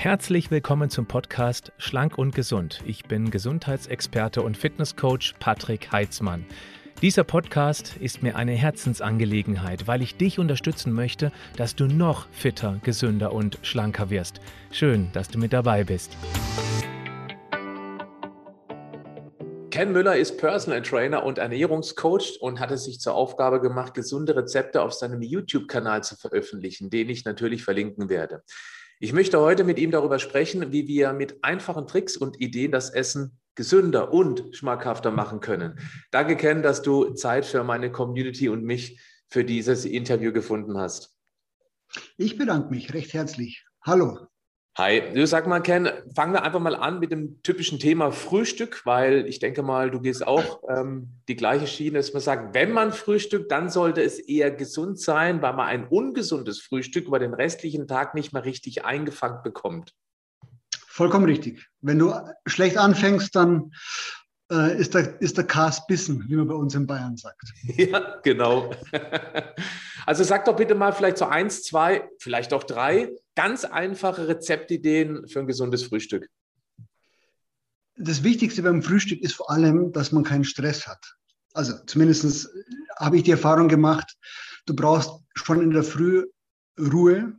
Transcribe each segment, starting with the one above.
Herzlich willkommen zum Podcast Schlank und Gesund. Ich bin Gesundheitsexperte und Fitnesscoach Patrick Heitzmann. Dieser Podcast ist mir eine Herzensangelegenheit, weil ich dich unterstützen möchte, dass du noch fitter, gesünder und schlanker wirst. Schön, dass du mit dabei bist. Ken Müller ist Personal Trainer und Ernährungscoach und hat es sich zur Aufgabe gemacht, gesunde Rezepte auf seinem YouTube-Kanal zu veröffentlichen, den ich natürlich verlinken werde. Ich möchte heute mit ihm darüber sprechen, wie wir mit einfachen Tricks und Ideen das Essen gesünder und schmackhafter machen können. Danke, Ken, dass du Zeit für meine Community und mich für dieses Interview gefunden hast. Ich bedanke mich recht herzlich. Hallo. Hi, du sag mal, Ken, fangen wir einfach mal an mit dem typischen Thema Frühstück, weil ich denke mal, du gehst auch ähm, die gleiche Schiene, dass man sagt, wenn man frühstückt, dann sollte es eher gesund sein, weil man ein ungesundes Frühstück über den restlichen Tag nicht mehr richtig eingefangen bekommt. Vollkommen richtig. Wenn du schlecht anfängst, dann äh, ist, der, ist der Kas bissen, wie man bei uns in Bayern sagt. Ja, genau. Also sag doch bitte mal vielleicht so eins, zwei, vielleicht auch drei ganz einfache Rezeptideen für ein gesundes Frühstück. Das Wichtigste beim Frühstück ist vor allem, dass man keinen Stress hat. Also zumindest habe ich die Erfahrung gemacht, du brauchst schon in der Früh Ruhe,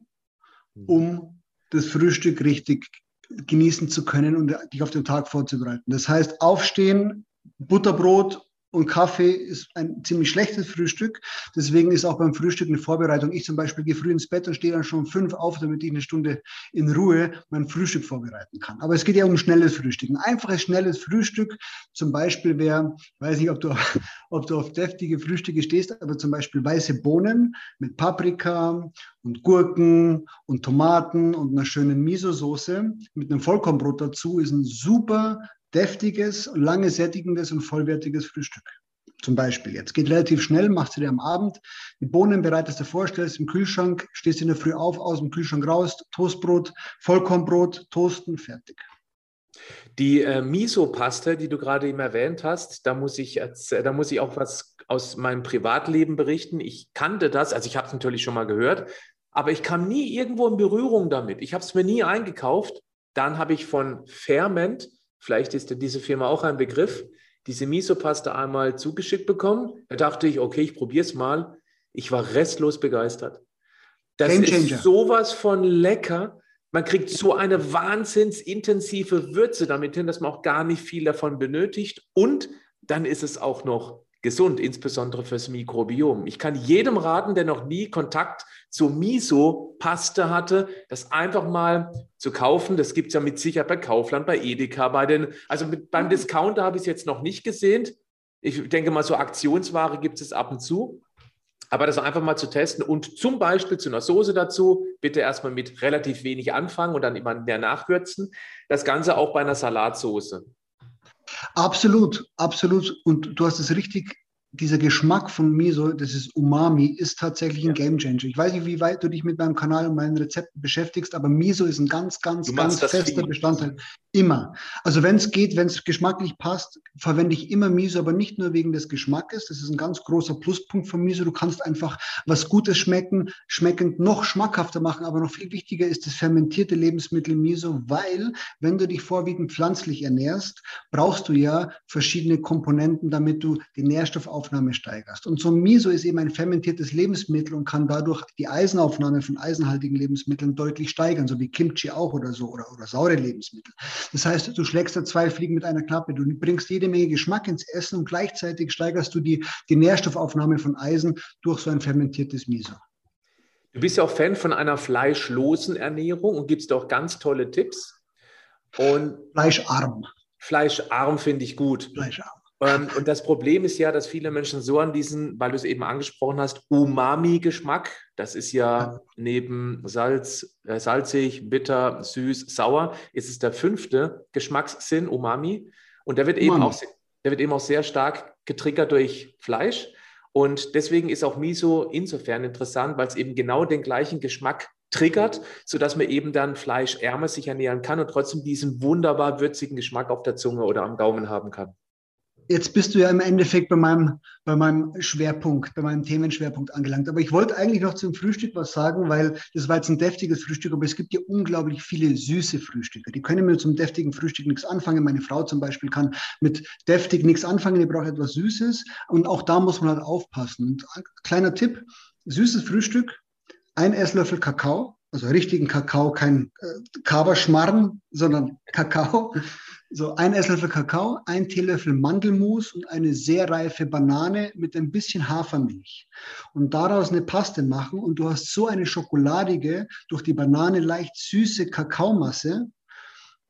um das Frühstück richtig genießen zu können und dich auf den Tag vorzubereiten. Das heißt, aufstehen, Butterbrot und Kaffee ist ein ziemlich schlechtes Frühstück. Deswegen ist auch beim Frühstück eine Vorbereitung. Ich zum Beispiel gehe früh ins Bett und stehe dann schon fünf auf, damit ich eine Stunde in Ruhe mein Frühstück vorbereiten kann. Aber es geht ja um schnelles Frühstück. Ein einfaches, schnelles Frühstück zum Beispiel wäre, weiß nicht, ob du, ob du auf deftige Frühstücke stehst, aber zum Beispiel weiße Bohnen mit Paprika und Gurken und Tomaten und einer schönen Miso-Soße mit einem Vollkornbrot dazu ist ein super deftiges, lange sättigendes und vollwertiges Frühstück. Zum Beispiel. Jetzt geht relativ schnell, machst du dir am Abend die Bohnen bereitest du vor, stellst im Kühlschrank, stehst in der Früh auf, aus dem Kühlschrank raus, Toastbrot, Vollkornbrot, toasten, fertig. Die äh, Miso-Paste, die du gerade eben erwähnt hast, da muss ich, da muss ich auch was aus meinem Privatleben berichten. Ich kannte das, also ich habe es natürlich schon mal gehört, aber ich kam nie irgendwo in Berührung damit. Ich habe es mir nie eingekauft. Dann habe ich von Ferment vielleicht ist diese Firma auch ein Begriff, diese Miso-Paste einmal zugeschickt bekommen. Da dachte ich, okay, ich probiere es mal. Ich war restlos begeistert. Das ist sowas von lecker. Man kriegt so eine wahnsinnsintensive Würze damit hin, dass man auch gar nicht viel davon benötigt. Und dann ist es auch noch gesund, insbesondere fürs Mikrobiom. Ich kann jedem raten, der noch nie Kontakt zu Miso-Paste hatte, das einfach mal zu kaufen. Das gibt es ja mit Sicherheit bei Kaufland, bei Edeka, bei den, also mit, beim Discounter habe ich es jetzt noch nicht gesehen. Ich denke mal, so Aktionsware gibt es ab und zu. Aber das einfach mal zu testen und zum Beispiel zu einer Soße dazu, bitte erstmal mit relativ wenig anfangen und dann immer mehr nachwürzen. Das Ganze auch bei einer Salatsoße. Absolut, absolut. Und du hast es richtig dieser Geschmack von Miso, das ist Umami, ist tatsächlich ein Gamechanger. Ich weiß nicht, wie weit du dich mit meinem Kanal und meinen Rezepten beschäftigst, aber Miso ist ein ganz, ganz, ganz fester Bestandteil. Immer. Also wenn es geht, wenn es geschmacklich passt, verwende ich immer Miso, aber nicht nur wegen des Geschmackes. Das ist ein ganz großer Pluspunkt von Miso. Du kannst einfach was Gutes schmecken, schmeckend noch schmackhafter machen, aber noch viel wichtiger ist das fermentierte Lebensmittel Miso, weil wenn du dich vorwiegend pflanzlich ernährst, brauchst du ja verschiedene Komponenten, damit du die Nährstoffaufnahme steigerst. Und so Miso ist eben ein fermentiertes Lebensmittel und kann dadurch die Eisenaufnahme von eisenhaltigen Lebensmitteln deutlich steigern, so wie Kimchi auch oder so oder, oder saure Lebensmittel. Das heißt, du schlägst da zwei Fliegen mit einer Klappe. Du bringst jede Menge Geschmack ins Essen und gleichzeitig steigerst du die, die Nährstoffaufnahme von Eisen durch so ein fermentiertes Miso. Du bist ja auch Fan von einer fleischlosen Ernährung und gibst auch ganz tolle Tipps. Und Fleischarm. Fleischarm finde ich gut. Fleischarm. Ähm, und das Problem ist ja, dass viele Menschen so an diesen, weil du es eben angesprochen hast, Umami-Geschmack, das ist ja neben Salz, äh, salzig, bitter, süß, sauer, ist es der fünfte Geschmackssinn, Umami. Und der wird, eben auch, der wird eben auch sehr stark getriggert durch Fleisch. Und deswegen ist auch Miso insofern interessant, weil es eben genau den gleichen Geschmack triggert, sodass man eben dann fleischärmer sich ernähren kann und trotzdem diesen wunderbar würzigen Geschmack auf der Zunge oder am Gaumen haben kann. Jetzt bist du ja im Endeffekt bei meinem, bei meinem Schwerpunkt, bei meinem Themenschwerpunkt angelangt. Aber ich wollte eigentlich noch zum Frühstück was sagen, weil das war jetzt ein deftiges Frühstück, aber es gibt ja unglaublich viele süße Frühstücke. Die können mit zum deftigen Frühstück nichts anfangen. Meine Frau zum Beispiel kann mit deftig nichts anfangen, die braucht etwas Süßes. Und auch da muss man halt aufpassen. Und ein kleiner Tipp, süßes Frühstück, ein Esslöffel Kakao, also richtigen Kakao, kein äh, Kaberschmarrn, sondern Kakao. So ein Esslöffel Kakao, ein Teelöffel Mandelmus und eine sehr reife Banane mit ein bisschen Hafermilch. Und daraus eine Paste machen und du hast so eine schokoladige, durch die Banane leicht süße Kakaomasse.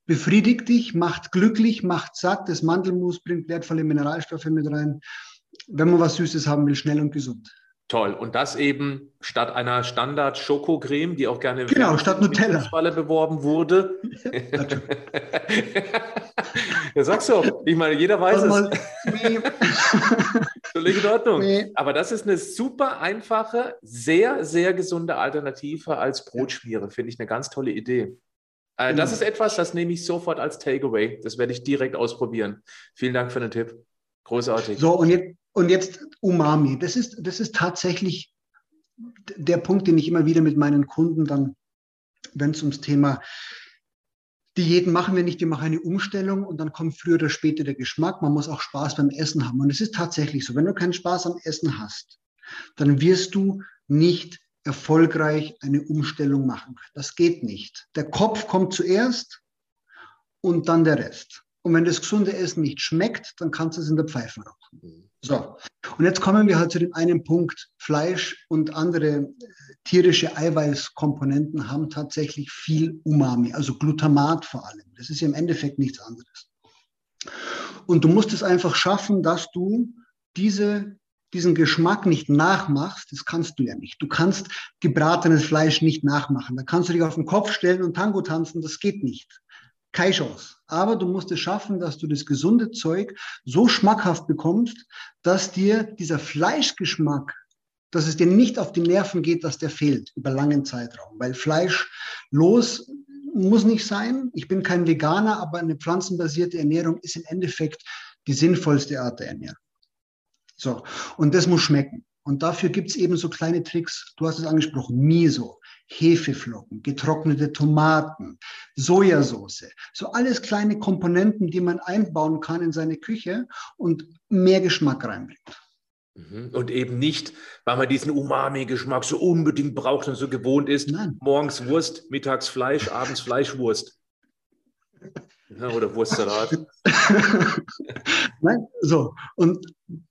Befriedigt dich, macht glücklich, macht satt. Das Mandelmus bringt wertvolle Mineralstoffe mit rein. Wenn man was Süßes haben will, schnell und gesund. Toll. Und das eben statt einer Standard-Schokocreme, die auch gerne genau, statt Nutella. beworben wurde. ja, sagst du. Ich meine, jeder weiß es. Nee. Völlig in Ordnung. Nee. Aber das ist eine super einfache, sehr, sehr gesunde Alternative als Brotschmiere. Finde ich eine ganz tolle Idee. Äh, das genau. ist etwas, das nehme ich sofort als Takeaway. Das werde ich direkt ausprobieren. Vielen Dank für den Tipp. Großartig. So, und jetzt, und jetzt Umami. Das ist, das ist tatsächlich der Punkt, den ich immer wieder mit meinen Kunden dann, wenn es ums Thema Diäten machen wir nicht, wir machen eine Umstellung und dann kommt früher oder später der Geschmack. Man muss auch Spaß beim Essen haben. Und es ist tatsächlich so, wenn du keinen Spaß am Essen hast, dann wirst du nicht erfolgreich eine Umstellung machen. Das geht nicht. Der Kopf kommt zuerst und dann der Rest. Und wenn das gesunde Essen nicht schmeckt, dann kannst du es in der Pfeife rauchen. Mhm. So, und jetzt kommen wir halt zu dem einen Punkt. Fleisch und andere äh, tierische Eiweißkomponenten haben tatsächlich viel Umami, also Glutamat vor allem. Das ist ja im Endeffekt nichts anderes. Und du musst es einfach schaffen, dass du diese, diesen Geschmack nicht nachmachst. Das kannst du ja nicht. Du kannst gebratenes Fleisch nicht nachmachen. Da kannst du dich auf den Kopf stellen und Tango tanzen. Das geht nicht keine Chance. Aber du musst es schaffen, dass du das gesunde Zeug so schmackhaft bekommst, dass dir dieser Fleischgeschmack, dass es dir nicht auf die Nerven geht, dass der fehlt über langen Zeitraum. Weil Fleisch los muss nicht sein. Ich bin kein Veganer, aber eine pflanzenbasierte Ernährung ist im Endeffekt die sinnvollste Art der Ernährung. So, und das muss schmecken. Und dafür gibt es eben so kleine Tricks. Du hast es angesprochen, Miso. Hefeflocken, getrocknete Tomaten, Sojasauce. So alles kleine Komponenten, die man einbauen kann in seine Küche und mehr Geschmack reinbringt. Mhm. Und eben nicht, weil man diesen Umami-Geschmack so unbedingt braucht und so gewohnt ist. Nein. Morgens Wurst, mittags Fleisch, abends Fleischwurst. Ja, oder Wurstsalat. Nein, so. Und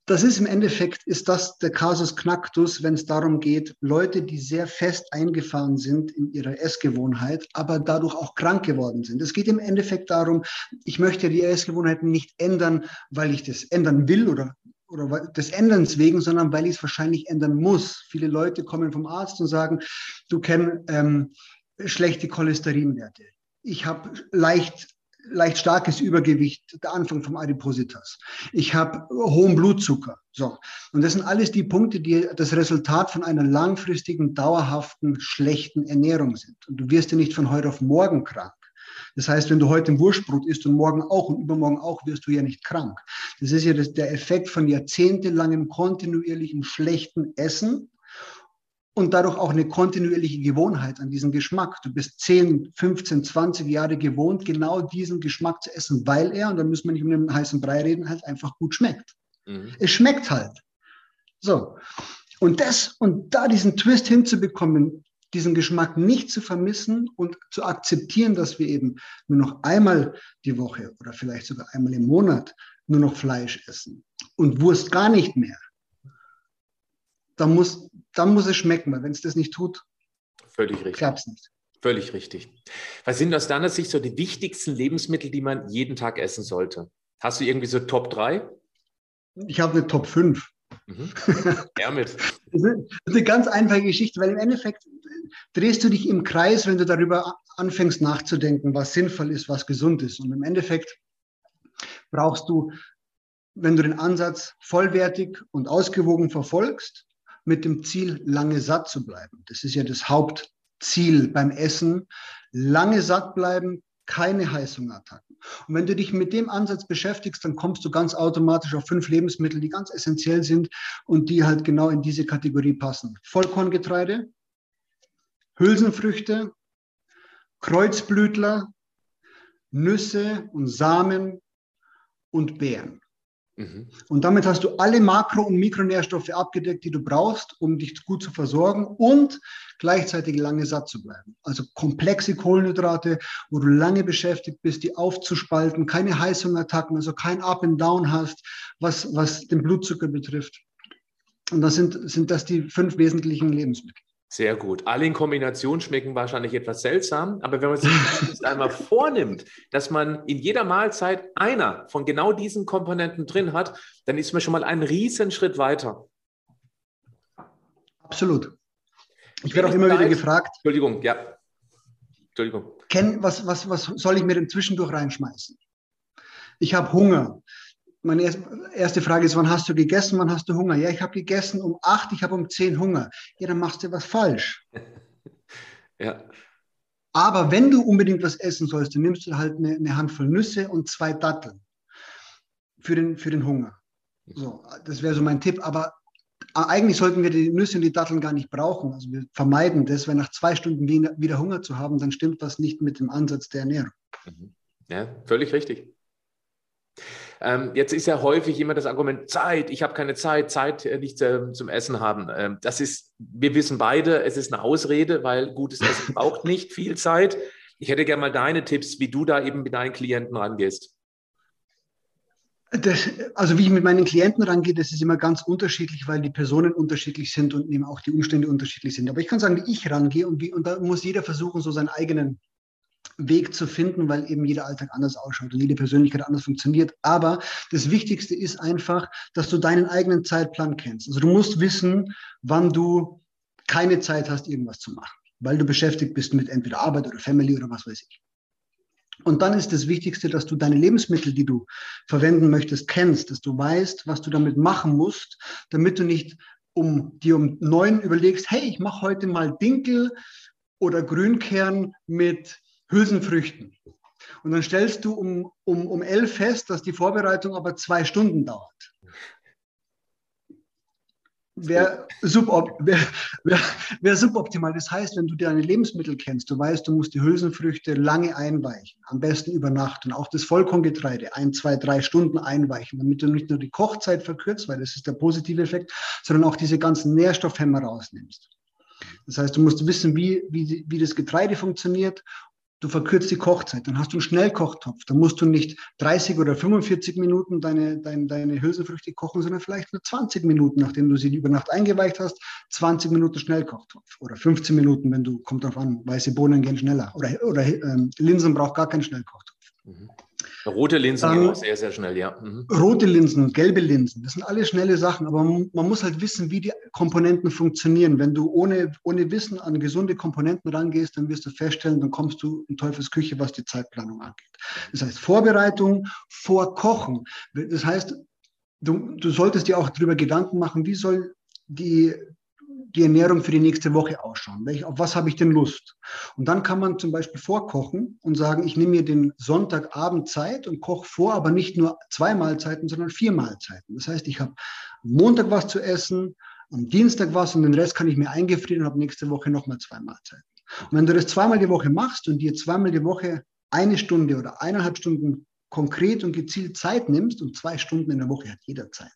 das ist im Endeffekt, ist das der Kasus Knacktus, wenn es darum geht, Leute, die sehr fest eingefahren sind in ihrer Essgewohnheit, aber dadurch auch krank geworden sind. Es geht im Endeffekt darum, ich möchte die Essgewohnheiten nicht ändern, weil ich das ändern will oder oder des Änderns wegen, sondern weil ich es wahrscheinlich ändern muss. Viele Leute kommen vom Arzt und sagen, du kennst ähm, schlechte Cholesterinwerte. Ich habe leicht leicht starkes Übergewicht, der Anfang vom Adipositas. Ich habe hohen Blutzucker. So. Und das sind alles die Punkte, die das Resultat von einer langfristigen, dauerhaften, schlechten Ernährung sind. Und du wirst ja nicht von heute auf morgen krank. Das heißt, wenn du heute ein Wurstbrot isst und morgen auch und übermorgen auch, wirst du ja nicht krank. Das ist ja das, der Effekt von jahrzehntelangem kontinuierlichen schlechten Essen und dadurch auch eine kontinuierliche Gewohnheit an diesen Geschmack. Du bist 10, 15, 20 Jahre gewohnt, genau diesen Geschmack zu essen, weil er, und da müssen wir nicht um den heißen Brei reden, halt einfach gut schmeckt. Mhm. Es schmeckt halt. So. Und das, und da diesen Twist hinzubekommen, diesen Geschmack nicht zu vermissen und zu akzeptieren, dass wir eben nur noch einmal die Woche oder vielleicht sogar einmal im Monat nur noch Fleisch essen und Wurst gar nicht mehr dann muss, dann muss es schmecken, weil wenn es das nicht tut, völlig richtig. Klappt es nicht. Völlig richtig. Was sind aus deiner Sicht so die wichtigsten Lebensmittel, die man jeden Tag essen sollte? Hast du irgendwie so Top 3? Ich habe eine Top 5. Mhm. Damit. das ist eine ganz einfache Geschichte, weil im Endeffekt drehst du dich im Kreis, wenn du darüber anfängst nachzudenken, was sinnvoll ist, was gesund ist. Und im Endeffekt brauchst du, wenn du den Ansatz vollwertig und ausgewogen verfolgst, mit dem Ziel, lange satt zu bleiben. Das ist ja das Hauptziel beim Essen. Lange satt bleiben, keine Heißhungerattacken. Und wenn du dich mit dem Ansatz beschäftigst, dann kommst du ganz automatisch auf fünf Lebensmittel, die ganz essentiell sind und die halt genau in diese Kategorie passen. Vollkorngetreide, Hülsenfrüchte, Kreuzblütler, Nüsse und Samen und Beeren. Mhm. Und damit hast du alle Makro- und Mikronährstoffe abgedeckt, die du brauchst, um dich gut zu versorgen und gleichzeitig lange satt zu bleiben. Also komplexe Kohlenhydrate, wo du lange beschäftigt bist, die aufzuspalten, keine Heißhungerattacken, also kein Up and Down hast, was, was den Blutzucker betrifft. Und das sind, sind das die fünf wesentlichen Lebensmittel. Sehr gut. Alle in Kombination schmecken wahrscheinlich etwas seltsam, aber wenn man sich einmal vornimmt, dass man in jeder Mahlzeit einer von genau diesen Komponenten drin hat, dann ist man schon mal einen riesen Schritt weiter. Absolut. Ich werde auch immer wieder gefragt. Entschuldigung, ja. Entschuldigung. Ken, was, was, was soll ich mir denn zwischendurch reinschmeißen? Ich habe Hunger meine erste Frage ist, wann hast du gegessen, wann hast du Hunger? Ja, ich habe gegessen um acht, ich habe um zehn Hunger. Ja, dann machst du was falsch. ja. Aber wenn du unbedingt was essen sollst, dann nimmst du halt eine, eine Handvoll Nüsse und zwei Datteln für den, für den Hunger. So, das wäre so mein Tipp. Aber eigentlich sollten wir die Nüsse und die Datteln gar nicht brauchen. Also wir vermeiden das, weil nach zwei Stunden wieder Hunger zu haben, dann stimmt was nicht mit dem Ansatz der Ernährung. Mhm. Ja, völlig richtig. Ähm, jetzt ist ja häufig immer das Argument Zeit, ich habe keine Zeit, Zeit äh, nicht äh, zum Essen haben. Ähm, das ist, wir wissen beide, es ist eine Ausrede, weil gutes Essen braucht nicht viel Zeit. Ich hätte gerne mal deine Tipps, wie du da eben mit deinen Klienten rangehst. Das, also wie ich mit meinen Klienten rangehe, das ist immer ganz unterschiedlich, weil die Personen unterschiedlich sind und eben auch die Umstände unterschiedlich sind. Aber ich kann sagen, wie ich rangehe und, wie, und da muss jeder versuchen, so seinen eigenen Weg zu finden, weil eben jeder Alltag anders ausschaut und jede Persönlichkeit anders funktioniert. Aber das Wichtigste ist einfach, dass du deinen eigenen Zeitplan kennst. Also du musst wissen, wann du keine Zeit hast, irgendwas zu machen, weil du beschäftigt bist mit entweder Arbeit oder Family oder was weiß ich. Und dann ist das Wichtigste, dass du deine Lebensmittel, die du verwenden möchtest, kennst, dass du weißt, was du damit machen musst, damit du nicht um dir um neun überlegst, hey, ich mache heute mal Dinkel oder Grünkern mit Hülsenfrüchten. Und dann stellst du um, um, um elf fest, dass die Vorbereitung aber zwei Stunden dauert. Wäre subop wär, wär, wär suboptimal. Das heißt, wenn du deine Lebensmittel kennst, du weißt, du musst die Hülsenfrüchte lange einweichen, am besten über Nacht und auch das Vollkorngetreide ein, zwei, drei Stunden einweichen, damit du nicht nur die Kochzeit verkürzt, weil das ist der positive Effekt, sondern auch diese ganzen Nährstoffhämmer rausnimmst. Das heißt, du musst wissen, wie, wie, wie das Getreide funktioniert Du verkürzt die Kochzeit, dann hast du einen Schnellkochtopf. Da musst du nicht 30 oder 45 Minuten deine, deine, deine Hülsenfrüchte kochen, sondern vielleicht nur 20 Minuten, nachdem du sie über Nacht eingeweicht hast. 20 Minuten Schnellkochtopf oder 15 Minuten, wenn du, kommt drauf an, weiße Bohnen gehen schneller. Oder, oder ähm, Linsen braucht gar keinen Schnellkochtopf. Mhm. Rote Linsen gehen auch sehr, sehr schnell, ja. Mhm. Rote Linsen, gelbe Linsen, das sind alles schnelle Sachen, aber man, man, muss halt wissen, wie die Komponenten funktionieren. Wenn du ohne, ohne Wissen an gesunde Komponenten rangehst, dann wirst du feststellen, dann kommst du in Teufels Küche, was die Zeitplanung angeht. Das heißt, Vorbereitung vor Kochen. Das heißt, du, du solltest dir auch darüber Gedanken machen, wie soll die, die Ernährung für die nächste Woche ausschauen? Welch, auf was habe ich denn Lust? Und dann kann man zum Beispiel vorkochen und sagen, ich nehme mir den Sonntagabend Zeit und koche vor, aber nicht nur zwei Mahlzeiten, sondern vier Mahlzeiten. Das heißt, ich habe am Montag was zu essen, am Dienstag was und den Rest kann ich mir eingefrieren und habe nächste Woche nochmal zwei Mahlzeiten. Und wenn du das zweimal die Woche machst und dir zweimal die Woche eine Stunde oder eineinhalb Stunden konkret und gezielt Zeit nimmst und zwei Stunden in der Woche hat jeder Zeit.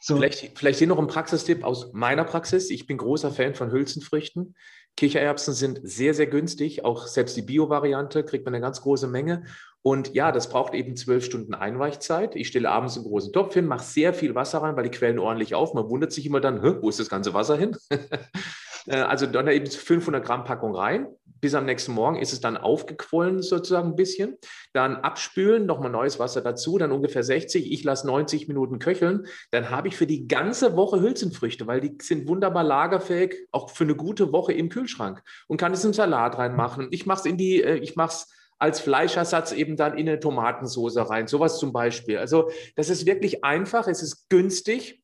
So. Vielleicht, vielleicht hier noch ein Praxistipp aus meiner Praxis. Ich bin großer Fan von Hülsenfrüchten. Kichererbsen sind sehr, sehr günstig. Auch selbst die Bio-Variante kriegt man eine ganz große Menge. Und ja, das braucht eben zwölf Stunden Einweichzeit. Ich stelle abends einen großen Topf hin, mache sehr viel Wasser rein, weil die quellen ordentlich auf. Man wundert sich immer dann, wo ist das ganze Wasser hin? Äh, also dann eben 500 Gramm Packung rein. Bis am nächsten Morgen ist es dann aufgequollen sozusagen ein bisschen. Dann abspülen, nochmal neues Wasser dazu, dann ungefähr 60. Ich lasse 90 Minuten köcheln. Dann habe ich für die ganze Woche Hülsenfrüchte, weil die sind wunderbar lagerfähig, auch für eine gute Woche im Kühlschrank und kann es in Salat reinmachen. Ich mache es in die, äh, ich mache als Fleischersatz eben dann in eine Tomatensauce rein, sowas zum Beispiel. Also das ist wirklich einfach, es ist günstig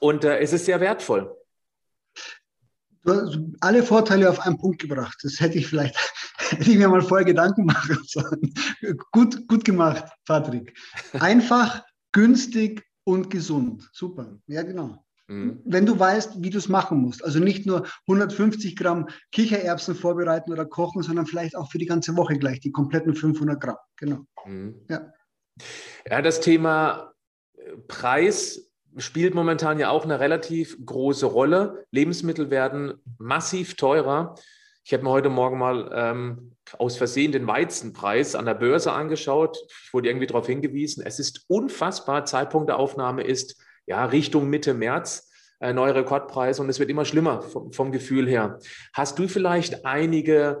und äh, es ist sehr wertvoll. Du hast alle Vorteile auf einen Punkt gebracht. Das hätte ich vielleicht, hätte ich mir mal vorher Gedanken machen sollen. Gut, gut gemacht, Patrick. Einfach, günstig und gesund. Super. Ja, genau. Mhm. Wenn du weißt, wie du es machen musst. Also nicht nur 150 Gramm Kichererbsen vorbereiten oder kochen, sondern vielleicht auch für die ganze Woche gleich die kompletten 500 Gramm. Genau. Mhm. Ja. ja, das Thema Preis spielt momentan ja auch eine relativ große Rolle. Lebensmittel werden massiv teurer. Ich habe mir heute Morgen mal ähm, aus Versehen den Weizenpreis an der Börse angeschaut. Ich wurde irgendwie darauf hingewiesen, es ist unfassbar. Zeitpunkt der Aufnahme ist ja Richtung Mitte März. Äh, neue Rekordpreise und es wird immer schlimmer vom, vom Gefühl her. Hast du vielleicht einige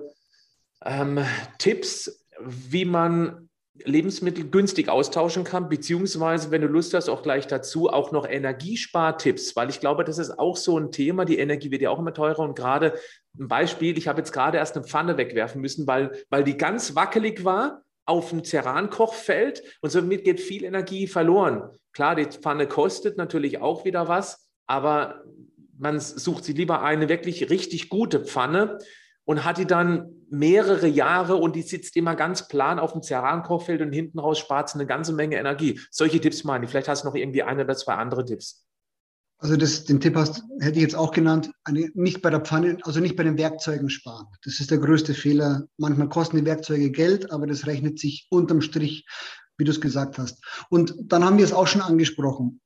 ähm, Tipps, wie man Lebensmittel günstig austauschen kann, beziehungsweise, wenn du Lust hast, auch gleich dazu auch noch Energiespartipps, weil ich glaube, das ist auch so ein Thema. Die Energie wird ja auch immer teurer und gerade ein Beispiel, ich habe jetzt gerade erst eine Pfanne wegwerfen müssen, weil, weil die ganz wackelig war auf dem Cerankochfeld und somit geht viel Energie verloren. Klar, die Pfanne kostet natürlich auch wieder was, aber man sucht sich lieber eine wirklich richtig gute Pfanne und hat die dann mehrere Jahre und die sitzt immer ganz plan auf dem Cerankochfeld und hinten raus spart es eine ganze Menge Energie. Solche Tipps meine ich. Vielleicht hast du noch irgendwie eine oder zwei andere Tipps. Also das, den Tipp hast, hätte ich jetzt auch genannt, eine, nicht bei der Pfanne, also nicht bei den Werkzeugen sparen. Das ist der größte Fehler. Manchmal kosten die Werkzeuge Geld, aber das rechnet sich unterm Strich, wie du es gesagt hast. Und dann haben wir es auch schon angesprochen.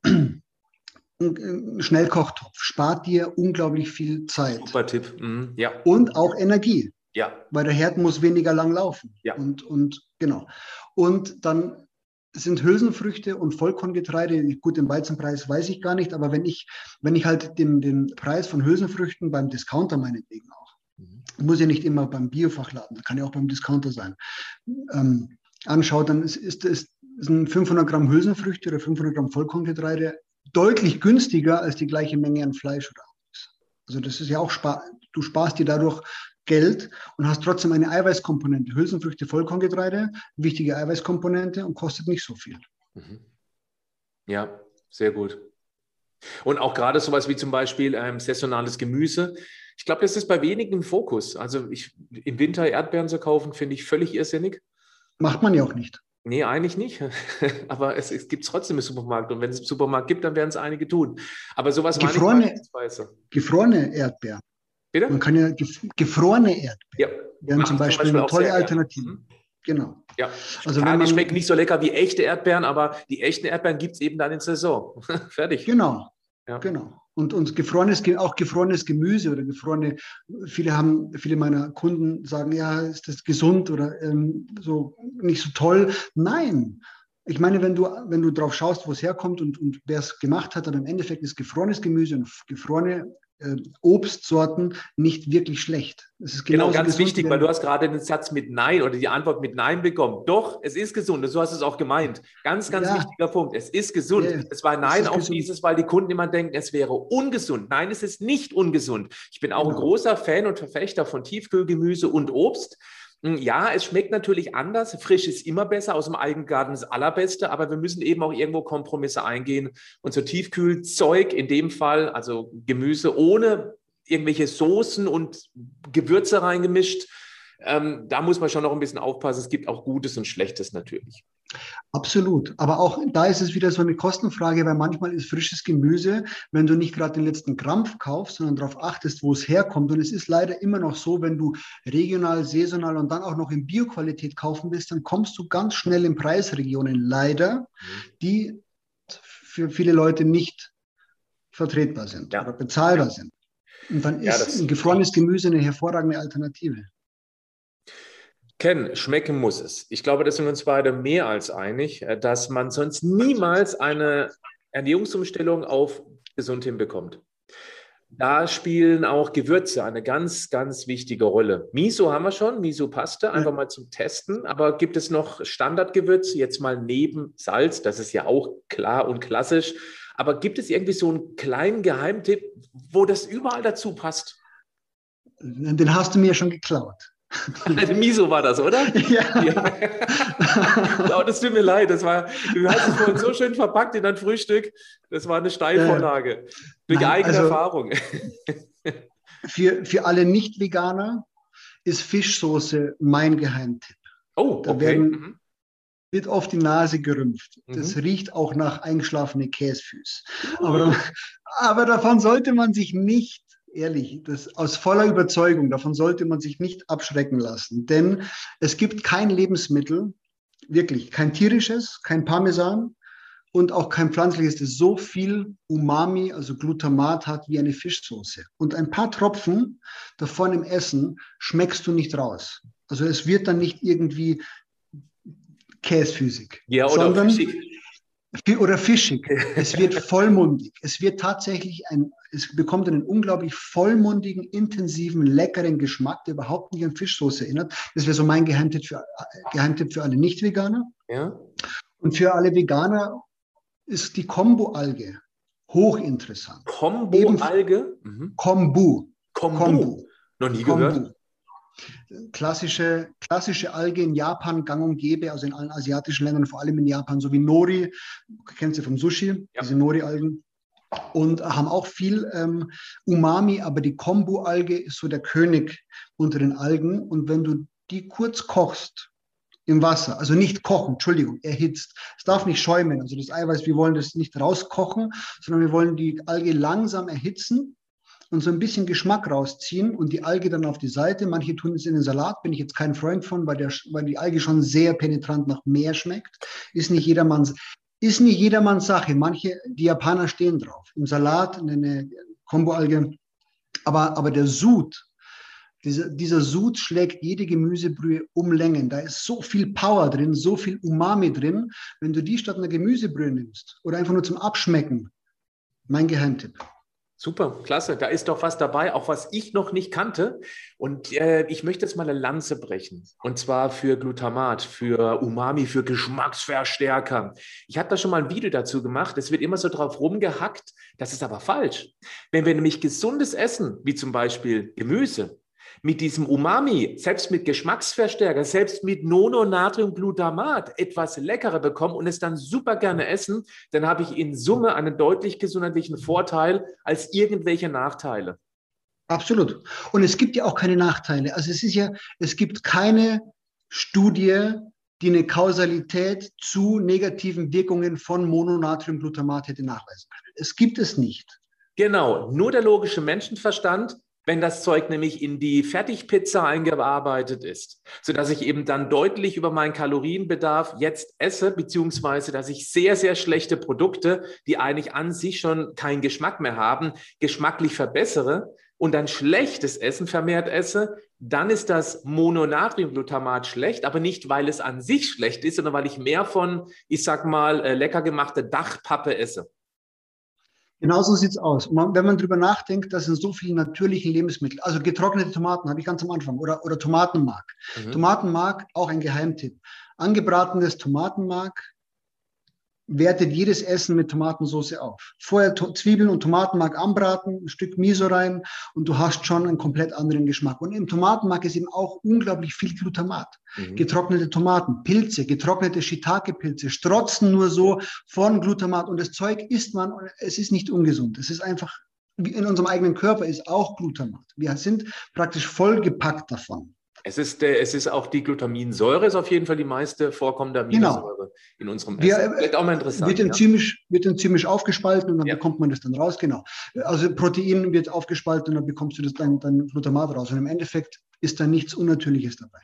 Ein Schnellkochtopf spart dir unglaublich viel Zeit. Super Tipp. Mhm. Ja. Und auch Energie. Ja. Weil der Herd muss weniger lang laufen. Ja. Und, und genau. Und dann sind Hülsenfrüchte und Vollkorngetreide, gut, den Weizenpreis weiß ich gar nicht, aber wenn ich, wenn ich halt den, den Preis von Hülsenfrüchten beim Discounter meinetwegen auch, mhm. muss ja nicht immer beim Biofachladen, kann ja auch beim Discounter sein, ähm, anschaut, dann ist, ist, ist, sind 500 Gramm Hülsenfrüchte oder 500 Gramm Vollkorngetreide deutlich günstiger als die gleiche Menge an Fleisch oder Also das ist ja auch, spar du sparst dir dadurch Geld und hast trotzdem eine Eiweißkomponente. Hülsenfrüchte, Vollkorngetreide, wichtige Eiweißkomponente und kostet nicht so viel. Mhm. Ja, sehr gut. Und auch gerade sowas wie zum Beispiel ähm, saisonales Gemüse. Ich glaube, das ist bei wenigen im Fokus. Also ich, im Winter Erdbeeren zu kaufen, finde ich völlig irrsinnig. Macht man ja auch nicht. Nee, eigentlich nicht. Aber es, es gibt es trotzdem im Supermarkt. Und wenn es im Supermarkt gibt, dann werden es einige tun. Aber sowas gefrorene, gefrorene Erdbeeren. Bitte? Man kann ja gefrorene Erdbeeren. Ja. Wären zum Beispiel, eine tolle Alternative. Mhm. Genau. Ja, also Klar, die schmecken nicht so lecker wie echte Erdbeeren, aber die echten Erdbeeren gibt es eben dann in Saison. Fertig. Genau. Ja. Genau. Und, und gefrorenes, auch gefrorenes Gemüse oder gefrorene, viele haben, viele meiner Kunden sagen, ja, ist das gesund oder ähm, so nicht so toll. Nein. Ich meine, wenn du, wenn du drauf schaust, wo es herkommt und, und wer es gemacht hat, dann im Endeffekt ist gefrorenes Gemüse und gefrorene äh, Obstsorten nicht wirklich schlecht. genau, ganz wichtig, weil du hast gerade den Satz mit Nein oder die Antwort mit Nein bekommen. Doch, es ist gesund und so hast du es auch gemeint. Ganz, ganz ja. wichtiger Punkt. Es ist gesund. Ja. Es war Nein auf gesund. dieses, weil die Kunden immer denken, es wäre ungesund. Nein, es ist nicht ungesund. Ich bin auch genau. ein großer Fan und Verfechter von Tiefkühlgemüse und Obst. Hm, ja, es schmeckt natürlich anders. Frisch ist immer besser, aus dem Eigengarten das Allerbeste, aber wir müssen eben auch irgendwo Kompromisse eingehen. Und so Tiefkühlzeug, in dem Fall, also Gemüse ohne irgendwelche Soßen und Gewürze reingemischt, ähm, da muss man schon noch ein bisschen aufpassen. Es gibt auch Gutes und Schlechtes natürlich. Absolut. Aber auch da ist es wieder so eine Kostenfrage, weil manchmal ist frisches Gemüse, wenn du nicht gerade den letzten Krampf kaufst, sondern darauf achtest, wo es herkommt. Und es ist leider immer noch so, wenn du regional, saisonal und dann auch noch in Bioqualität kaufen willst, dann kommst du ganz schnell in Preisregionen, leider, mhm. die für viele Leute nicht vertretbar sind ja. oder bezahlbar sind. Und dann ist ja, ein gefrorenes Gemüse eine hervorragende Alternative. Ken, schmecken muss es. Ich glaube, da sind wir uns beide mehr als einig, äh, dass man sonst niemals eine Ernährungsumstellung auf gesund hinbekommt. Da spielen auch Gewürze eine ganz, ganz wichtige Rolle. Miso haben wir schon, Miso-Paste, einfach mal zum Testen. Aber gibt es noch Standardgewürze, jetzt mal neben Salz? Das ist ja auch klar und klassisch. Aber gibt es irgendwie so einen kleinen Geheimtipp, wo das überall dazu passt? Den hast du mir schon geklaut. Miso war das, oder? Ja. ja. das tut mir leid. Das war, du hast es vorhin so schön verpackt in dein Frühstück. Das war eine Steilvorlage. Äh, Durch Nein, eigene also, Erfahrung. Für, für alle Nicht-Veganer, ist Fischsoße mein Geheimtipp. Oh, Da okay. werden- Mhm. Wird auf die Nase gerümpft. Das Mhm. riecht auch nach eingeschlafene Käsfüß. Aber, aber davon sollte man sich nicht, ehrlich, das aus voller Überzeugung, davon sollte man sich nicht abschrecken lassen. Denn es gibt kein Lebensmittel, wirklich, kein tierisches, kein Parmesan und auch kein pflanzliches, das so viel Umami, also Glutamat hat wie eine Fischsoße. Und ein paar Tropfen davon im Essen schmeckst du nicht raus. Also es wird dann nicht irgendwie käsfüßig, Ja, oder sondern fischig. Oder fischig. Es wird vollmundig. Es wird tatsächlich ein, es bekommt einen unglaublich vollmundigen, intensiven, leckeren Geschmack, der überhaupt nicht an Fischsoße erinnert. Das wäre so mein Geheimtipp für, Geheimtipp für alle Nicht-Veganer. Ja. Und für alle Veganer ist die Kombu-Alge hochinteressant. Kombo-Alge. Mhm. Kombu. Kombu. Kombu. Noch nie gehört. Klassische, klassische Alge in Japan, gang und gäbe, also in allen asiatischen Ländern, vor allem in Japan, so wie Nori, kennst du vom Sushi, Ja. diese Nori-Algen. Und haben auch viel ähm, Umami, aber die Kombu-Alge ist so der König unter den Algen. Und wenn du die kurz kochst im Wasser, also nicht kochen, Entschuldigung, erhitzt. Es darf nicht schäumen. Also das Eiweiß, wir wollen das nicht rauskochen, sondern wir wollen die Alge langsam erhitzen und so ein bisschen Geschmack rausziehen und die Alge dann auf die Seite. Manche tun es in den Salat, bin ich jetzt kein Freund von, weil, der, weil die Alge schon sehr penetrant nach Meer schmeckt. Ist nicht jedermanns, ist nicht jedermanns Sache. Manche, die Japaner stehen drauf. Im Salat eine Kombo-Alge. Aber, aber der Sud, dieser, dieser Sud schlägt jede Gemüsebrühe um Längen. Da ist so viel Power drin, so viel Umami drin. Wenn du die statt einer Gemüsebrühe nimmst oder einfach nur zum Abschmecken, mein Geheimtipp. Super, klasse. Da ist doch was dabei, auch was ich noch nicht kannte. Und äh, ich möchte jetzt mal eine Lanze brechen. Und zwar für Glutamat, für Umami, für Geschmacksverstärker. Ich habe da schon mal ein Video dazu gemacht. Es wird immer so drauf rumgehackt. Das ist aber falsch. Wenn wir nämlich gesundes Essen, wie zum Beispiel Gemüse, mit diesem Umami, selbst mit Geschmacksverstärker, selbst mit Nononatriumglutamat etwas leckerer bekommen und es dann super gerne essen, dann habe ich in Summe einen deutlich gesundheitlichen Vorteil als irgendwelche Nachteile. Absolut. Und es gibt ja auch keine Nachteile. Also es ist ja, es gibt keine Studie, die eine Kausalität zu negativen Wirkungen von Mononatriumglutamat hätte nachweisen können. Es gibt es nicht. Genau, nur der logische Menschenverstand, wenn das Zeug nämlich in die Fertigpizza eingearbeitet ist, sodass ich eben dann deutlich über meinen Kalorienbedarf jetzt esse, beziehungsweise dass ich sehr, sehr schlechte Produkte, die eigentlich an sich schon keinen Geschmack mehr haben, geschmacklich verbessere und dann schlechtes Essen vermehrt esse, dann ist das Mononatriumglutamat schlecht, aber nicht, weil es an sich schlecht ist, sondern weil ich mehr von, ich sag mal, äh, lecker gemachte Dachpappe esse. Genauso sieht es aus. Man, wenn man darüber nachdenkt, dass in so vielen natürlichen Lebensmitteln, also getrocknete Tomaten habe ich ganz am Anfang, oder, oder Tomatenmark. Mhm. Tomatenmark, auch ein Geheimtipp. Angebratenes Tomatenmark wertet jedes Essen mit Tomatensauce auf. Vorher Zwiebeln und Tomatenmark anbraten, ein Stück Miso rein und du hast schon einen komplett anderen Geschmack. Und im Tomatenmark ist eben auch unglaublich viel Glutamat. Mhm. Getrocknete Tomaten, Pilze, getrocknete Shiitake-Pilze strotzen nur so von Glutamat. Und das Zeug isst man, und es ist nicht ungesund. Es ist einfach, wie in unserem eigenen Körper ist auch Glutamat. Wir sind praktisch vollgepackt davon. Es ist, äh, es ist auch die Glutaminsäure, ist auf jeden Fall die meiste vorkommende Aminosäure in unserem Essen. äh, Vielleicht auch mal interessant. Wird ja? enzymisch, wird enzymisch aufgespalten und dann Ja. bekommt man das dann raus, genau. Also Protein wird aufgespalten und dann bekommst du das dann, dann Glutamat raus. Und im Endeffekt ist da nichts Unnatürliches dabei.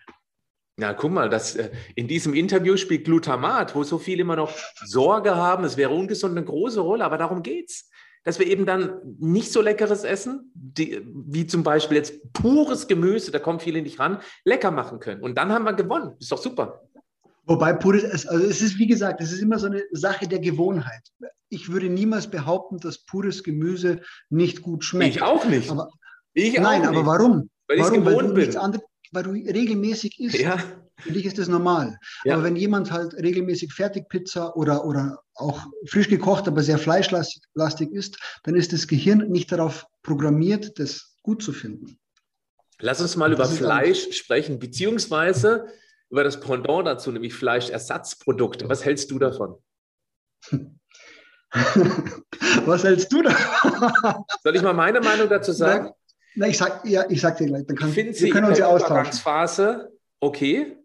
Na, guck mal, das, äh, in diesem Interview spielt Glutamat, wo so viele immer noch Sorge haben, es wäre ungesund, eine große Rolle, aber darum geht's. Dass wir eben dann nicht so leckeres Essen, die, wie zum Beispiel jetzt pures Gemüse, da kommen viele nicht ran, lecker machen können. Und dann haben wir gewonnen. Ist doch super. Wobei pures, es- also es ist wie gesagt, es ist immer so eine Sache der Gewohnheit. Ich würde niemals behaupten, dass pures Gemüse nicht gut schmeckt. Ich auch nicht. Aber, ich nein, auch aber nicht. warum? Weil ich es gewohnt bin. anderes, weil du regelmäßig isst. Ja, Für dich ist das normal. Ja. Aber wenn jemand halt regelmäßig Fertigpizza oder, oder auch frisch gekocht, aber sehr fleischlastig ist, dann ist das Gehirn nicht darauf programmiert, das gut zu finden. Lass uns mal über Fleisch sprechen, beziehungsweise über das Pendant dazu, nämlich Fleischersatzprodukte. Was hältst du davon? Was hältst du da? Soll ich mal meine Meinung dazu sagen? Na, ich sag, ja, ich sag dir gleich. Dann kann, ich finde sie können in der Übergangsphase okay,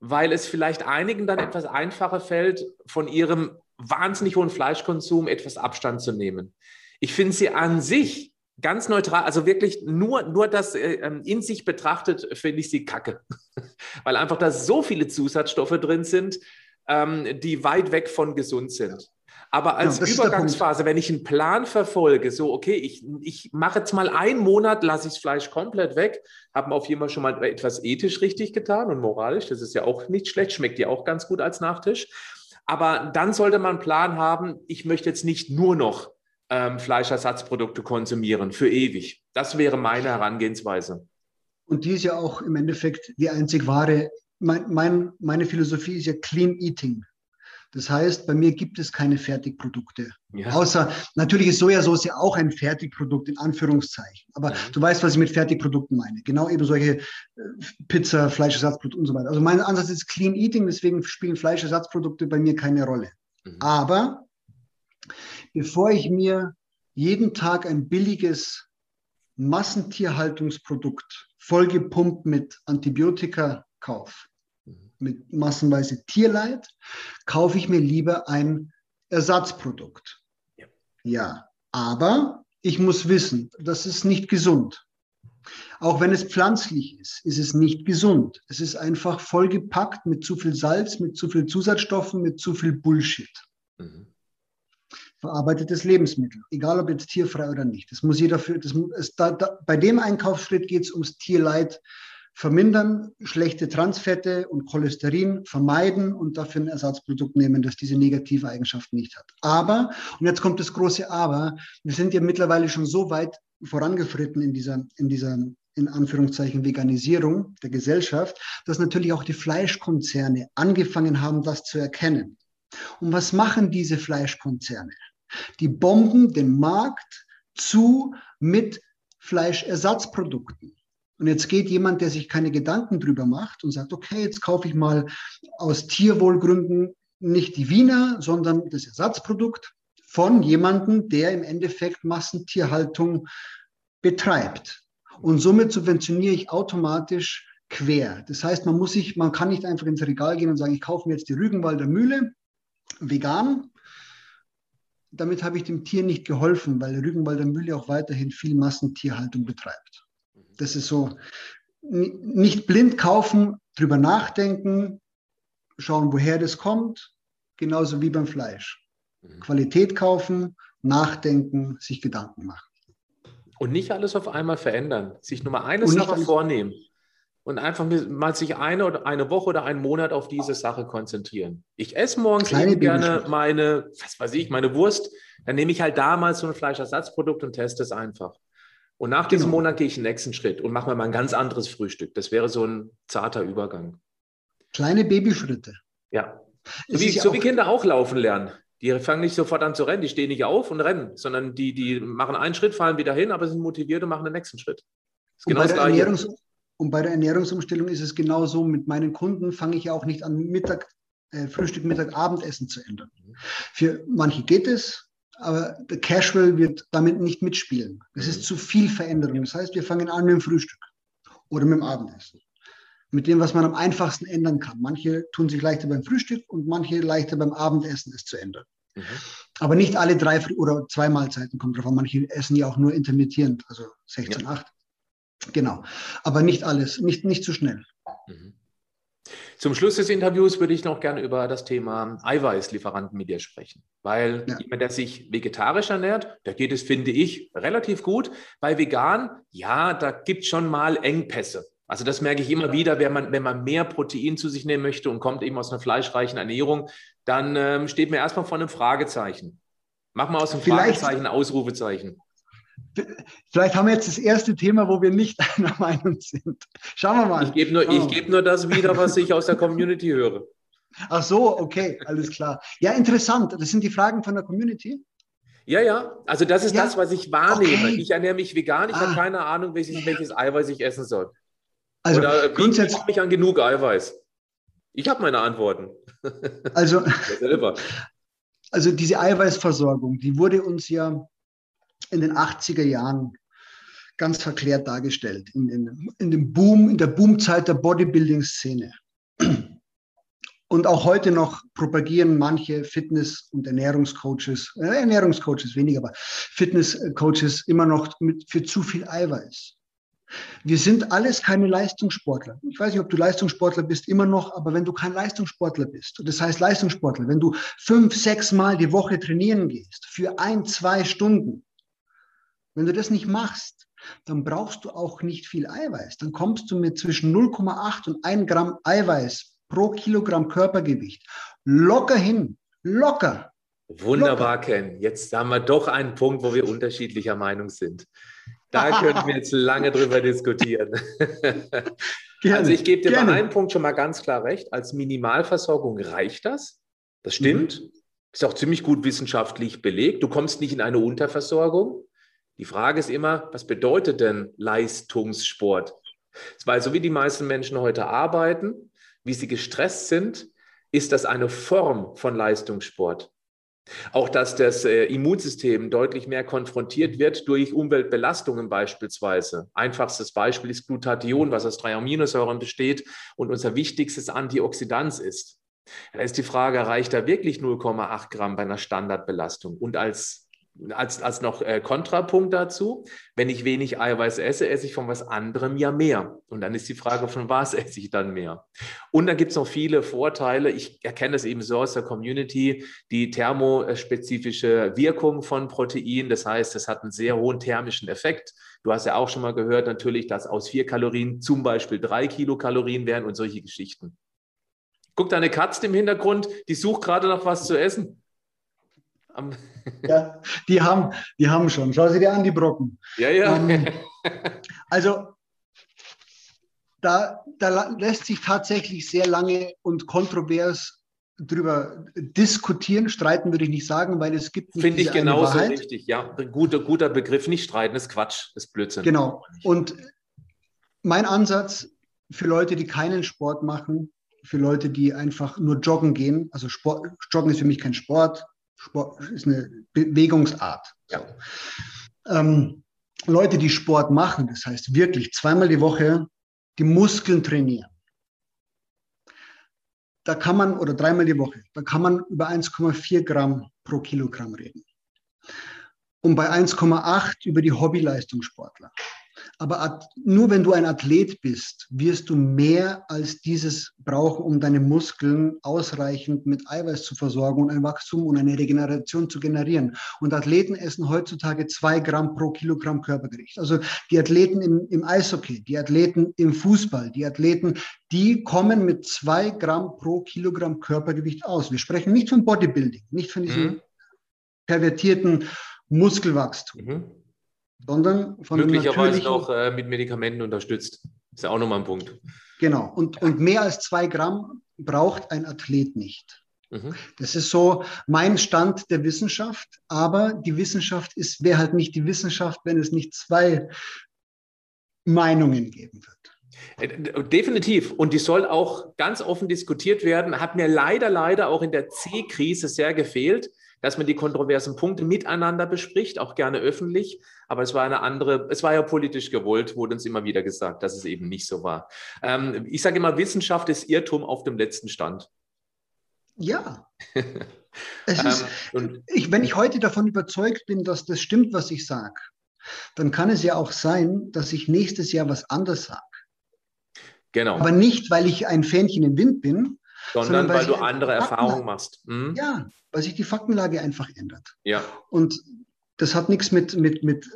weil es vielleicht einigen dann etwas einfacher fällt, von ihrem wahnsinnig hohen Fleischkonsum etwas Abstand zu nehmen. Ich finde sie an sich ganz neutral, also wirklich nur, nur das äh, ähm, in sich betrachtet, finde ich sie kacke. weil einfach da so viele Zusatzstoffe drin sind, ähm, die weit weg von gesund sind. Aber als ja, Übergangsphase, wenn ich einen Plan verfolge, so, okay, ich, ich mache jetzt mal einen Monat, lasse ich das Fleisch komplett weg, haben auf jeden Fall schon mal etwas ethisch richtig getan und moralisch, das ist ja auch nicht schlecht, schmeckt ja auch ganz gut als Nachtisch. Aber dann sollte man einen Plan haben, ich möchte jetzt nicht nur noch ähm, Fleischersatzprodukte konsumieren, für ewig. Das wäre meine Herangehensweise. Und die ist ja auch im Endeffekt die einzig wahre. Mein, mein, meine Philosophie ist ja Clean Eating. Das heißt, bei mir gibt es keine Fertigprodukte. Ja. Außer natürlich ist Sojasauce ja auch ein Fertigprodukt in Anführungszeichen. Aber mhm. du weißt, was ich mit Fertigprodukten meine. Genau eben solche äh, Pizza, Fleischersatzprodukte und so weiter. Also mein Ansatz ist Clean Eating, deswegen spielen Fleischersatzprodukte bei mir keine Rolle. Mhm. Aber bevor ich mir jeden Tag ein billiges Massentierhaltungsprodukt vollgepumpt mit Antibiotika kaufe, mit massenweise Tierleid, kaufe ich mir lieber ein Ersatzprodukt. Ja. ja, aber ich muss wissen, das ist nicht gesund. Auch wenn es pflanzlich ist, ist es nicht gesund. Es ist einfach vollgepackt mit zu viel Salz, mit zu viel Zusatzstoffen, mit zu viel Bullshit. Mhm. Verarbeitetes Lebensmittel, egal ob jetzt tierfrei oder nicht. Das muss jeder für, das, es, da, da, bei dem Einkaufsschritt geht es ums Tierleid vermindern, schlechte Transfette und Cholesterin vermeiden und dafür ein Ersatzprodukt nehmen, das diese negative Eigenschaft nicht hat. Aber, und jetzt kommt das große Aber, wir sind ja mittlerweile schon so weit vorangeschritten in dieser, in dieser in Anführungszeichen Veganisierung der Gesellschaft, dass natürlich auch die Fleischkonzerne angefangen haben, das zu erkennen. Und was machen diese Fleischkonzerne? Die bomben den Markt zu mit Fleischersatzprodukten. Und jetzt geht jemand, der sich keine Gedanken drüber macht und sagt, okay, jetzt kaufe ich mal aus Tierwohlgründen nicht die Wiener, sondern das Ersatzprodukt von jemandem, der im Endeffekt Massentierhaltung betreibt. Und somit subventioniere ich automatisch quer. Das heißt, man muss sich, man kann nicht einfach ins Regal gehen und sagen, ich kaufe mir jetzt die Rügenwalder Mühle vegan. Damit habe ich dem Tier nicht geholfen, weil Rügenwalder Mühle auch weiterhin viel Massentierhaltung betreibt. Das ist so, nicht blind kaufen, drüber nachdenken, schauen, woher das kommt, genauso wie beim Fleisch. Mhm. Qualität kaufen, nachdenken, sich Gedanken machen. Und nicht alles auf einmal verändern, sich nur mal eine Sache vornehmen und einfach mal sich eine oder eine Woche oder einen Monat auf diese Sache konzentrieren. Ich esse morgens gerne meine, was weiß ich, meine Wurst, dann nehme ich halt damals so ein Fleischersatzprodukt und teste es einfach. Und nach diesem genau. Monat gehe ich den nächsten Schritt und mache mir mal ein ganz anderes Frühstück. Das wäre so ein zarter Übergang. Kleine Babyschritte. Ja. So wie, so wie Kinder auch laufen lernen. Die fangen nicht sofort an zu rennen, die stehen nicht auf und rennen, sondern die, die machen einen Schritt, fallen wieder hin, aber sind motiviert und machen den nächsten Schritt. Und bei, Ernährungs- und, bei der Ernährungsumstellung ist es genauso. Mit meinen Kunden fange ich auch nicht an, Mittag, äh, Frühstück, Mittag, Abendessen zu ändern. Mhm. Für manche geht es, aber der Casual wird damit nicht mitspielen. Es ist mhm. zu viel Veränderung. Das heißt, wir fangen an mit dem Frühstück oder mit dem Abendessen. Mit dem, was man am einfachsten ändern kann. Manche tun sich leichter beim Frühstück und manche leichter beim Abendessen, es zu ändern. Mhm. Aber nicht alle drei oder zwei Mahlzeiten kommt drauf an. Manche essen ja auch nur intermittierend, also 16, ja. 8. Genau. Aber nicht alles, nicht, nicht zu schnell. Mhm. Zum Schluss des Interviews würde ich noch gerne über das Thema Eiweißlieferanten mit dir sprechen, weil ja. jemand, der sich vegetarisch ernährt, da geht es, finde ich, relativ gut. Bei vegan, ja, da gibt es schon mal Engpässe. Also das merke ich immer wieder, wenn man, wenn man mehr Protein zu sich nehmen möchte und kommt eben aus einer fleischreichen Ernährung, dann ähm, steht mir erstmal vor einem Fragezeichen. Mach mal aus dem Vielleicht, Fragezeichen Ausrufezeichen. Vielleicht haben wir jetzt das erste Thema, wo wir nicht einer Meinung sind. Schauen wir mal. Ich gebe nur, ich geb nur das wieder, was ich aus der Community höre. Ach so, okay, alles klar. Ja, interessant. Das sind die Fragen von der Community. Ja, ja. Also das ist ja. das, was ich wahrnehme. Okay. Ich ernähre mich vegan. Ich ah. habe keine Ahnung, welches, welches Eiweiß ich essen soll. Also Oder grundsätzlich ich mich an genug Eiweiß? Ich habe meine Antworten. Also, also diese Eiweißversorgung, die wurde uns ja in den 80er Jahren ganz verklärt dargestellt in, in, in dem Boom, in der Boomzeit der Bodybuilding-Szene. Und auch heute noch propagieren manche Fitness- und Ernährungscoaches, äh, Ernährungscoaches weniger, aber Fitnesscoaches immer noch mit, für zu viel Eiweiß. Wir sind alles keine Leistungssportler. Ich weiß nicht, ob du Leistungssportler bist, immer noch, aber wenn du kein Leistungssportler bist, das heißt Leistungssportler, wenn du fünf, sechs Mal die Woche trainieren gehst, für ein, zwei Stunden, wenn du das nicht machst, dann brauchst du auch nicht viel Eiweiß. Dann kommst du mit zwischen 0,8 und 1 Gramm Eiweiß pro Kilogramm Körpergewicht locker hin. Locker. Wunderbar, locker. Ken. Jetzt haben wir doch einen Punkt, wo wir unterschiedlicher Meinung sind. Da könnten wir jetzt lange drüber diskutieren. Gerne, also ich gebe dir gerne. bei einem Punkt schon mal ganz klar recht. Als Minimalversorgung reicht das. Das stimmt. Mhm. Ist auch ziemlich gut wissenschaftlich belegt. Du kommst nicht in eine Unterversorgung. Die Frage ist immer, was bedeutet denn Leistungssport? Weil so wie die meisten Menschen heute arbeiten, wie sie gestresst sind, ist das eine Form von Leistungssport. Auch dass das äh, Immunsystem deutlich mehr konfrontiert wird durch Umweltbelastungen beispielsweise. Einfachstes Beispiel ist Glutathion, was aus drei Aminosäuren besteht und unser wichtigstes Antioxidant ist. Da ist die Frage, reicht da wirklich 0,8 Gramm bei einer Standardbelastung? Und als als, als noch äh, Kontrapunkt dazu, wenn ich wenig Eiweiß esse, esse ich von was anderem ja mehr. Und dann ist die Frage, von was esse ich dann mehr? Und dann gibt es noch viele Vorteile. Ich erkenne es eben so aus der Community, die thermospezifische Wirkung von Protein. Das heißt, es hat einen sehr hohen thermischen Effekt. Du hast ja auch schon mal gehört, natürlich, dass aus vier Kalorien zum Beispiel drei Kilokalorien wären und solche Geschichten. Guck deine Katze im Hintergrund, die sucht gerade noch was zu essen. ja, die haben, die haben schon. Schau sie dir an, die Brocken. Ja, ja. Ähm, also da, da lässt sich tatsächlich sehr lange und kontrovers drüber diskutieren. Streiten würde ich nicht sagen, weil es gibt. Finde ich genauso richtig, ja. Guter, guter Begriff. Nicht streiten, ist Quatsch, ist Blödsinn. Genau. Und mein Ansatz für Leute, die keinen Sport machen, für Leute, die einfach nur joggen gehen, also Sport, Joggen ist für mich kein Sport, Sport ist eine Bewegungsart. Ja. Ähm, Leute, die Sport machen, das heißt wirklich zweimal die Woche die Muskeln trainieren. Da kann man, oder dreimal die Woche, da kann man über 1,4 Gramm pro Kilogramm reden. Und bei 1,8 über die Hobbyleistungssportler. Aber nur wenn du ein Athlet bist, wirst du mehr als dieses brauchen, um deine Muskeln ausreichend mit Eiweiß zu versorgen und ein Wachstum und eine Regeneration zu generieren. Und Athleten essen heutzutage zwei Gramm pro Kilogramm Körpergewicht. Also die Athleten im, im Eishockey, die Athleten im Fußball, die Athleten, die kommen mit zwei Gramm pro Kilogramm Körpergewicht aus. Wir sprechen nicht von Bodybuilding, nicht von diesem mhm. pervertierten Muskelwachstum. Mhm sondern von Möglicherweise noch äh, mit Medikamenten unterstützt. Ist ja auch nochmal ein Punkt. Genau. Und, und mehr als zwei Gramm braucht ein Athlet nicht. Mhm. Das ist so mein Stand der Wissenschaft. Aber die Wissenschaft ist, wäre halt nicht die Wissenschaft, wenn es nicht zwei Meinungen geben wird. Äh, definitiv. Und die soll auch ganz offen diskutiert werden. Hat mir leider, leider auch in der C-Krise sehr gefehlt dass man die kontroversen Punkte miteinander bespricht, auch gerne öffentlich. Aber es war eine andere, es war ja politisch gewollt, wurde uns immer wieder gesagt, dass es eben nicht so war. Ähm, ich sage immer, Wissenschaft ist Irrtum auf dem letzten Stand. Ja. es ist, ähm, ich, wenn ich heute davon überzeugt bin, dass das stimmt, was ich sage, dann kann es ja auch sein, dass ich nächstes Jahr was anderes sage. Genau. Aber nicht, weil ich ein Fähnchen im Wind bin, sondern, sondern weil, weil du andere Erfahrungen machst. Mhm. Ja, weil sich die Faktenlage einfach ändert. Ja. Und das hat nichts mit, mit, mit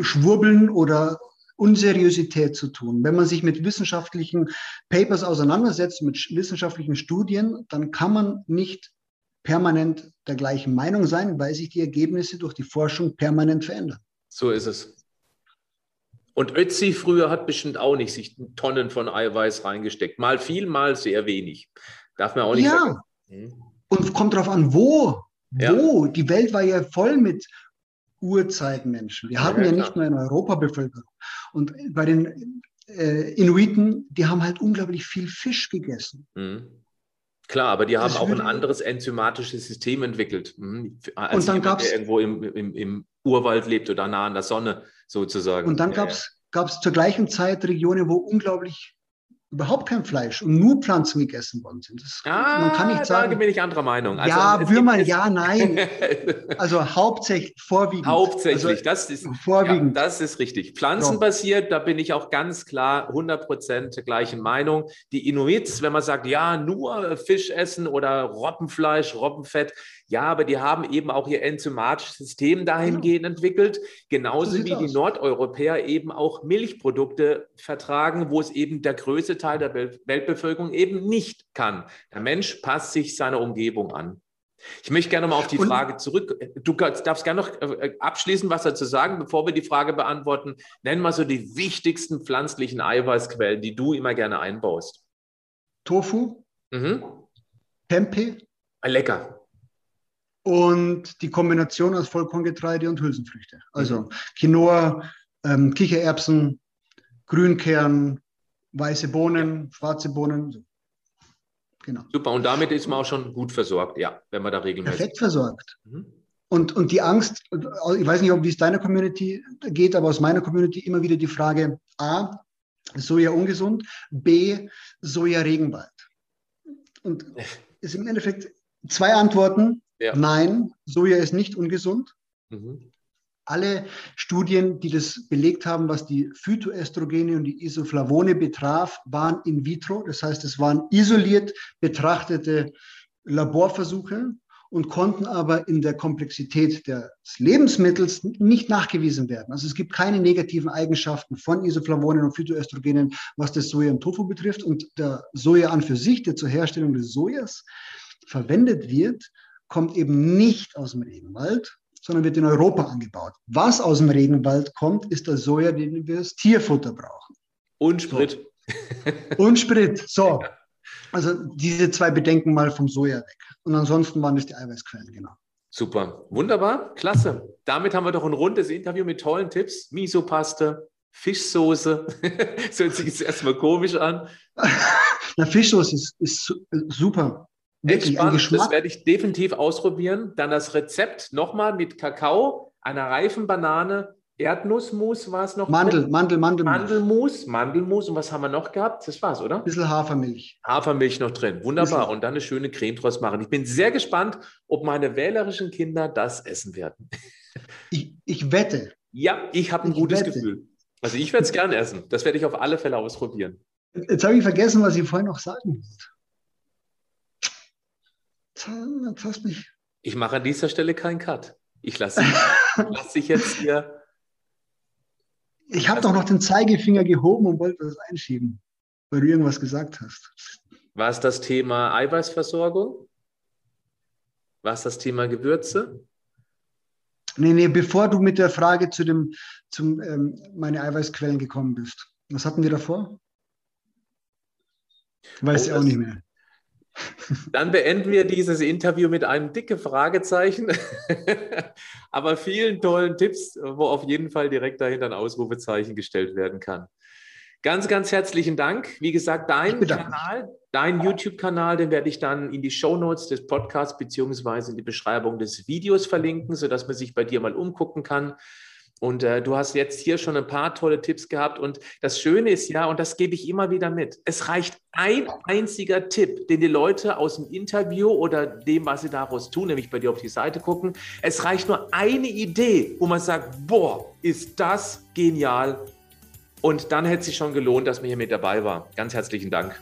Schwurbeln oder Unseriosität zu tun. Wenn man sich mit wissenschaftlichen Papers auseinandersetzt, mit wissenschaftlichen Studien, dann kann man nicht permanent der gleichen Meinung sein, weil sich die Ergebnisse durch die Forschung permanent verändern. So ist es. Und Ötzi früher hat bestimmt auch nicht sich Tonnen von Eiweiß reingesteckt. Mal viel, mal sehr wenig. Darf man auch nicht ja. Hm. Und kommt darauf an, wo. Ja. Wo? Die Welt war ja voll mit Urzeitmenschen. Wir hatten ja, ja nicht nur eine Europabevölkerung. Und bei den äh, Inuiten, die haben halt unglaublich viel Fisch gegessen. Mhm. Klar, aber die haben auch ein anderes enzymatisches System entwickelt. Hm, als und dann jemand, der irgendwo im, im, im, Urwald lebt oder nah an der Sonne sozusagen. Und dann gab es zur gleichen Zeit Regionen, wo unglaublich überhaupt kein Fleisch und nur Pflanzen gegessen worden sind. Das, ah, man kann nicht sagen, da bin ich anderer Meinung. Also, ja, Würmer, ja, nein. Also hauptsächlich, vorwiegend. Hauptsächlich, also, das ist vorwiegend. Ja, das ist richtig. Pflanzenbasiert, ja. da bin ich auch ganz klar 100 Prozent gleichen Meinung. Die Inuits, wenn man sagt, ja, nur Fisch essen oder Robbenfleisch, Robbenfett, ja, aber die haben eben auch ihr enzymatisches System dahingehend genau. entwickelt, genauso wie die Nordeuropäer eben auch Milchprodukte vertragen, wo es eben der größte Teil der Weltbevölkerung eben nicht kann. Der Mensch passt sich seiner Umgebung an. Ich möchte gerne mal auf die Frage zurück. Du darfst gerne noch äh, abschließend was dazu sagen, bevor wir die Frage beantworten. Nenn mal so die wichtigsten pflanzlichen Eiweißquellen, die du immer gerne einbaust. Tofu, mhm. Tempeh. Ah, lecker und die Kombination aus Vollkorngetreide und Hülsenfrüchte. Also mhm. Quinoa, ähm, Kichererbsen, Grünkern, weiße Bohnen, schwarze Bohnen. Genau. Super, und damit ist man auch schon gut versorgt, ja, wenn man da regelmäßig. Perfekt versorgt. Mhm. Und, und die Angst, ich weiß nicht, ob wie es deiner Community geht, aber aus meiner Community immer wieder die Frage: A, Soja ungesund, B, Soja Regenwald. Und ist im Endeffekt zwei Antworten. Ja. Nein, Soja ist nicht ungesund. Mhm. Alle Studien, die das belegt haben, was die Phytoestrogene und die Isoflavone betraf, waren in vitro. Das heißt, es waren isoliert betrachtete Laborversuche und konnten aber in der Komplexität des Lebensmittels nicht nachgewiesen werden. Also es gibt keine negativen Eigenschaften von Isoflavonen und Phytoestrogenen, was das Soja und Tofu betrifft. Und der Soja an für sich, der zur Herstellung des Sojas verwendet wird, kommt eben nicht aus dem Regenwald, sondern wird in Europa angebaut. Was aus dem Regenwald kommt, ist der Soja, den wir als Tierfutter brauchen. Und Sprit. So. Und Sprit. So. Also diese zwei Bedenken mal vom Soja weg. Und ansonsten waren das die Eiweißquellen, genau. Super, wunderbar, klasse. Damit haben wir doch ein rundes Interview mit tollen Tipps. Miso-Paste, Fischsoße. das hört sich jetzt erstmal komisch an. Na, Fischsoße ist, ist super. Wirklich, spannend. Das werde ich definitiv ausprobieren. Dann das Rezept nochmal mit Kakao, einer reifen Banane, Erdnussmus war es noch. Mandel, drin? Mandel, Mandelmus. Mandelmus, Mandelmus. Und was haben wir noch gehabt? Das war's, oder? Ein bisschen Hafermilch. Hafermilch noch drin. Wunderbar. Und dann eine schöne Creme draus machen. Ich bin sehr gespannt, ob meine wählerischen Kinder das essen werden. Ich, ich wette. Ja, ich habe ein ich gutes wette. Gefühl. Also ich werde es gern essen. Das werde ich auf alle Fälle ausprobieren. Jetzt habe ich vergessen, was ich vorhin noch sagen wollte. Hast mich. Ich mache an dieser Stelle keinen Cut. Ich lasse lass dich jetzt hier. Ich habe doch noch den Zeigefinger gehoben und wollte das einschieben, weil du irgendwas gesagt hast. War es das Thema Eiweißversorgung? War es das Thema Gewürze? Nee, nee, bevor du mit der Frage zu dem, zum ähm, meine Eiweißquellen gekommen bist. Was hatten wir davor? Weiß oh, ich auch nicht mehr. Dann beenden wir dieses Interview mit einem dicke Fragezeichen, aber vielen tollen Tipps, wo auf jeden Fall direkt dahinter ein Ausrufezeichen gestellt werden kann. Ganz, ganz herzlichen Dank. Wie gesagt, dein Kanal, dein YouTube-Kanal, den werde ich dann in die Show Notes des Podcasts beziehungsweise in die Beschreibung des Videos verlinken, sodass man sich bei dir mal umgucken kann. Und äh, du hast jetzt hier schon ein paar tolle Tipps gehabt. Und das Schöne ist ja, und das gebe ich immer wieder mit, es reicht ein einziger Tipp, den die Leute aus dem Interview oder dem, was sie daraus tun, nämlich bei dir auf die Seite gucken. Es reicht nur eine Idee, wo man sagt, boah, ist das genial. Und dann hätte es sich schon gelohnt, dass man hier mit dabei war. Ganz herzlichen Dank.